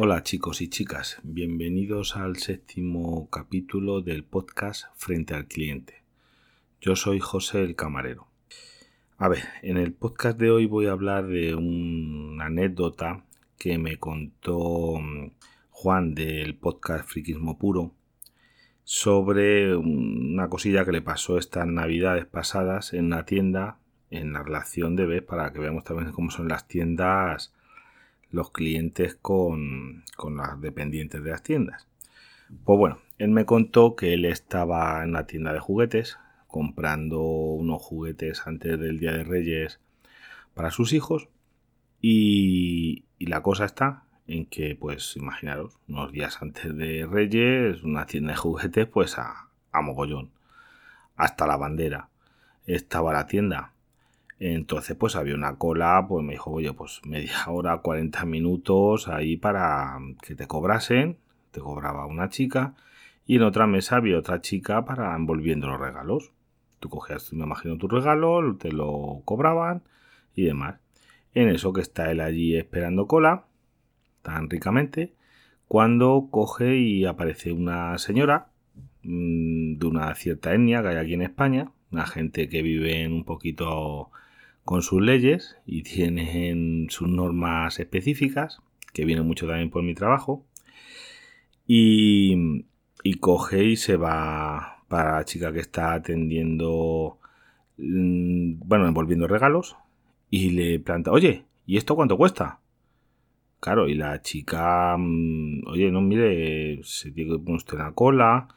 Hola chicos y chicas, bienvenidos al séptimo capítulo del podcast Frente al Cliente. Yo soy José el Camarero. A ver, en el podcast de hoy voy a hablar de una anécdota que me contó mm, Juan del podcast Friquismo Puro sobre una cosilla que le pasó estas navidades pasadas en una tienda en la relación de B para que veamos también cómo son las tiendas los clientes con, con las dependientes de las tiendas. Pues bueno, él me contó que él estaba en la tienda de juguetes comprando unos juguetes antes del Día de Reyes para sus hijos y, y la cosa está en que, pues imaginaros, unos días antes de Reyes, una tienda de juguetes, pues a, a mogollón, hasta la bandera. Estaba la tienda entonces, pues había una cola, pues me dijo, oye, pues media hora, 40 minutos ahí para que te cobrasen. Te cobraba una chica. Y en otra mesa había otra chica para envolviendo los regalos. Tú cogías, me imagino, tu regalo, te lo cobraban y demás. En eso que está él allí esperando cola, tan ricamente, cuando coge y aparece una señora mm, de una cierta etnia que hay aquí en España, una gente que vive en un poquito con sus leyes y tienen sus normas específicas, que vienen mucho también por mi trabajo. Y, y coge y se va para la chica que está atendiendo, mm, bueno, envolviendo regalos, y le planta, oye, ¿y esto cuánto cuesta? Claro, y la chica, mm, oye, no, mire, se tiene que poner usted la cola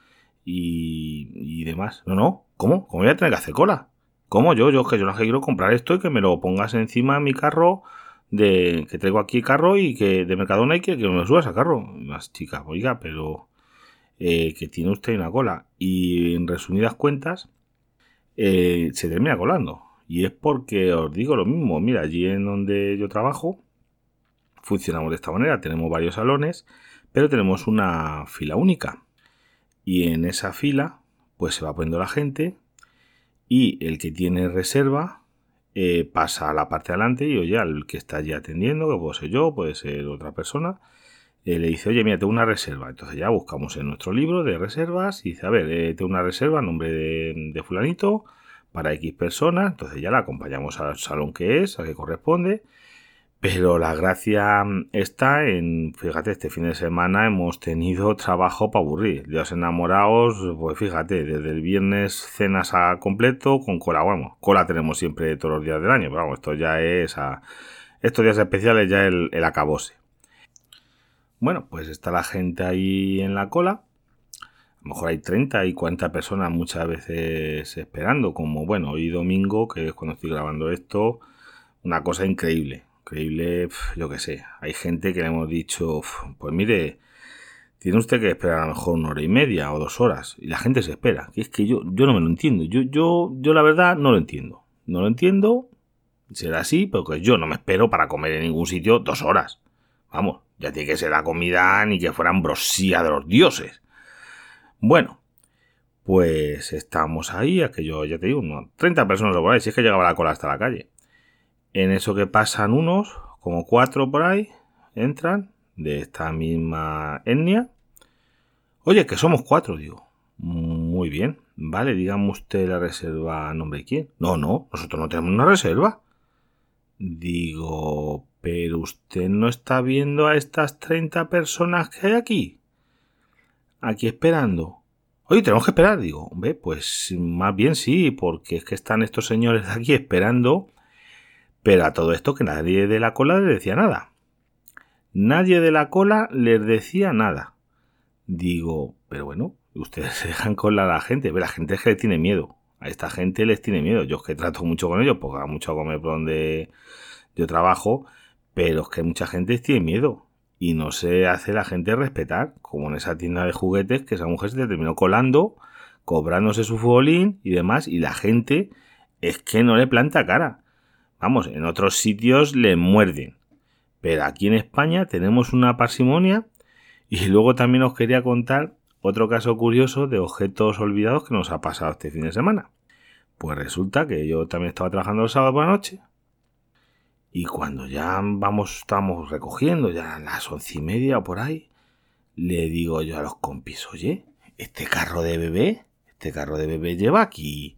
y, y demás. No, no, ¿cómo? ¿Cómo voy a tener que hacer cola? ¿Cómo yo? Yo que yo no quiero comprar esto y que me lo pongas encima de mi carro de que traigo aquí carro y que de Mercadona y que, que me subas a carro. Las chicas, oiga, pero eh, que tiene usted una cola. Y en resumidas cuentas, eh, se termina colando. Y es porque os digo lo mismo. Mira, allí en donde yo trabajo, funcionamos de esta manera. Tenemos varios salones, pero tenemos una fila única. Y en esa fila, pues se va poniendo la gente y el que tiene reserva eh, pasa a la parte de adelante y oye, al que está allí atendiendo, que puedo ser yo, puede ser otra persona, eh, le dice, oye, mira, tengo una reserva. Entonces ya buscamos en nuestro libro de reservas y dice, a ver, eh, tengo una reserva nombre de, de, fulanito para X personas. Entonces ya la acompañamos al salón que es, al que corresponde. Pero la gracia está en, fíjate, este fin de semana hemos tenido trabajo para aburrir. Dios enamorados, pues fíjate, desde el viernes cenas a completo con cola. Bueno, cola tenemos siempre todos los días del año, pero vamos, esto ya es a, estos días especiales ya el, el acabose. Bueno, pues está la gente ahí en la cola. A lo mejor hay 30 y 40 personas muchas veces esperando, como bueno, hoy domingo, que es cuando estoy grabando esto, una cosa increíble increíble, yo qué sé. Hay gente que le hemos dicho, pues mire, tiene usted que esperar a lo mejor una hora y media o dos horas. Y la gente se espera. Que es que yo, yo no me lo entiendo. Yo, yo, yo la verdad no lo entiendo. No lo entiendo. Será así, porque yo no me espero para comer en ningún sitio dos horas. Vamos, ya tiene que ser la comida ni que fuera ambrosía de los dioses. Bueno, pues estamos ahí, aquello, ya te digo, 30 personas por ahí, si es que llegaba la cola hasta la calle. En eso que pasan unos, como cuatro por ahí, entran de esta misma etnia. Oye, que somos cuatro, digo. Muy bien. Vale, dígame usted la reserva a nombre de quién. No, no, nosotros no tenemos una reserva. Digo, pero usted no está viendo a estas 30 personas que hay aquí. Aquí esperando. Oye, tenemos que esperar. Digo, hombre, pues más bien sí, porque es que están estos señores de aquí esperando pero a todo esto que nadie de la cola les decía nada. Nadie de la cola les decía nada. Digo, pero bueno, ustedes se dejan cola a la gente. La gente es que le tiene miedo. A esta gente les tiene miedo. Yo es que trato mucho con ellos porque mucho a comer por donde yo trabajo. Pero es que mucha gente tiene miedo. Y no se hace la gente respetar. Como en esa tienda de juguetes que esa mujer se terminó colando, cobrándose su futbolín y demás. Y la gente es que no le planta cara. Vamos, en otros sitios le muerden. Pero aquí en España tenemos una parsimonia y luego también os quería contar otro caso curioso de objetos olvidados que nos ha pasado este fin de semana. Pues resulta que yo también estaba trabajando el sábado por la noche Y cuando ya vamos, estamos recogiendo, ya a las once y media o por ahí, le digo yo a los compis, oye, este carro de bebé, este carro de bebé lleva aquí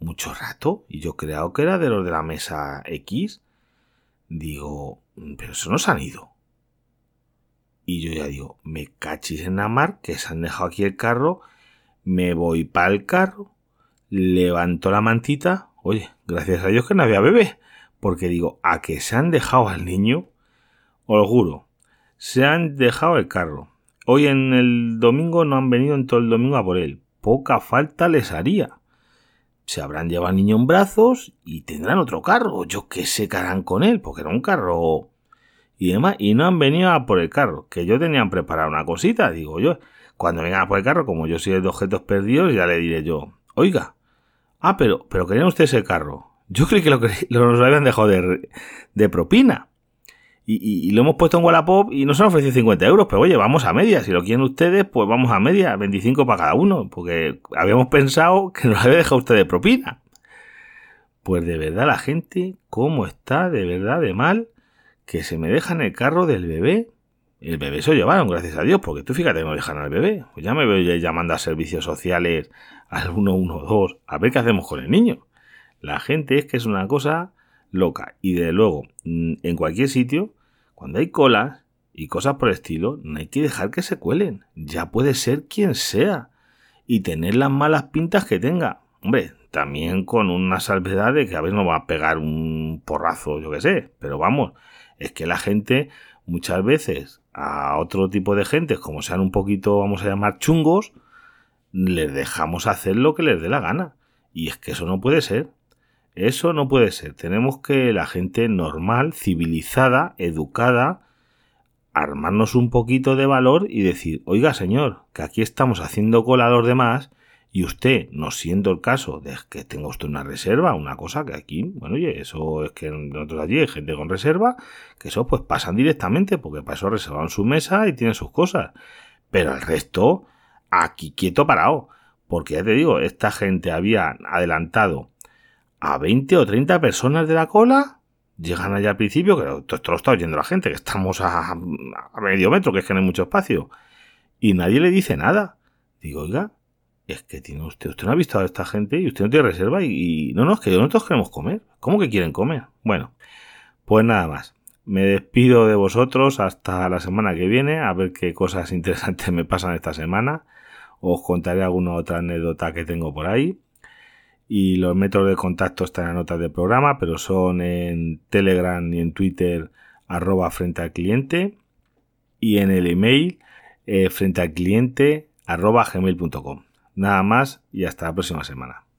mucho rato y yo creo que era de los de la mesa X. Digo, pero eso no se han ido. Y yo ya digo, me cachis en la mar, que se han dejado aquí el carro, me voy para el carro, levanto la mantita, oye, gracias a Dios que no había bebé, porque digo, a que se han dejado al niño, os lo juro, se han dejado el carro. Hoy en el domingo no han venido en todo el domingo a por él. Poca falta les haría. Se habrán llevado al niño en brazos y tendrán otro carro. Yo qué sé qué harán con él, porque era un carro y demás. Y no han venido a por el carro, que yo tenían preparado una cosita, digo yo. Cuando vengan a por el carro, como yo soy de objetos perdidos, ya le diré yo, oiga, ah, pero, pero querían ustedes el carro. Yo creí que lo, lo habían dejado de, propina. Y, lo hemos puesto en Wallapop y nos han ofrecido 50 euros. Pero oye, vamos a media. Si lo quieren ustedes, pues vamos a media. 25 para cada uno. Porque habíamos pensado que nos había dejado usted de propina. Pues de verdad la gente, ¿cómo está de verdad de mal? Que se me dejan el carro del bebé. El bebé se lo llevaron, gracias a Dios, porque tú fíjate, no dejan al bebé. Pues ya me veo llamando a servicios sociales al 112 a ver qué hacemos con el niño. La gente es que es una cosa loca. Y de luego, mm, en cualquier sitio, cuando hay colas y cosas por el estilo, no hay que dejar que se cuelen. Ya puede ser quien sea. Y tener las malas pintas que tenga. Hombre, también con una salvedad de que a veces no va a pegar un porrazo, yo qué sé. Pero vamos, es que la gente muchas veces a otro tipo de gente, como sean un poquito, vamos a llamar chungos, les dejamos hacer lo que les dé la gana. Y es que eso no puede ser. Eso no puede ser. Tenemos que la gente normal, civilizada, educada, armarnos un poquito de valor y decir, oiga señor, que aquí estamos haciendo cola a los demás y usted, no siendo el caso de que tenga usted una reserva, una cosa que aquí, bueno, oye, eso es que nosotros allí hay gente con reserva, que eso pues pasan directamente porque para eso reservan su mesa y tienen sus cosas. Pero el resto, aquí quieto parado. Porque ya te digo, esta gente había adelantado a 20 o 30 personas de la cola, llegan allá al principio, que esto, lo está oyendo la gente, que estamos a, medio metro, que es que no hay mucho espacio, y nadie le dice nada. Digo, oiga, es que tiene usted, usted no ha visto a esta gente y usted no tiene reserva y, no, no, es que nosotros queremos comer. ¿Cómo que quieren comer? Bueno, pues nada más. Me despido de vosotros hasta la semana que viene, a ver qué cosas interesantes me pasan esta semana. Os contaré alguna otra anécdota que tengo por ahí y los métodos de contacto están en la nota del programa, pero son en Telegram y en Twitter arroba frente al cliente y en el email eh, frente al cliente arroba gmail.com. Nada más y hasta la próxima semana.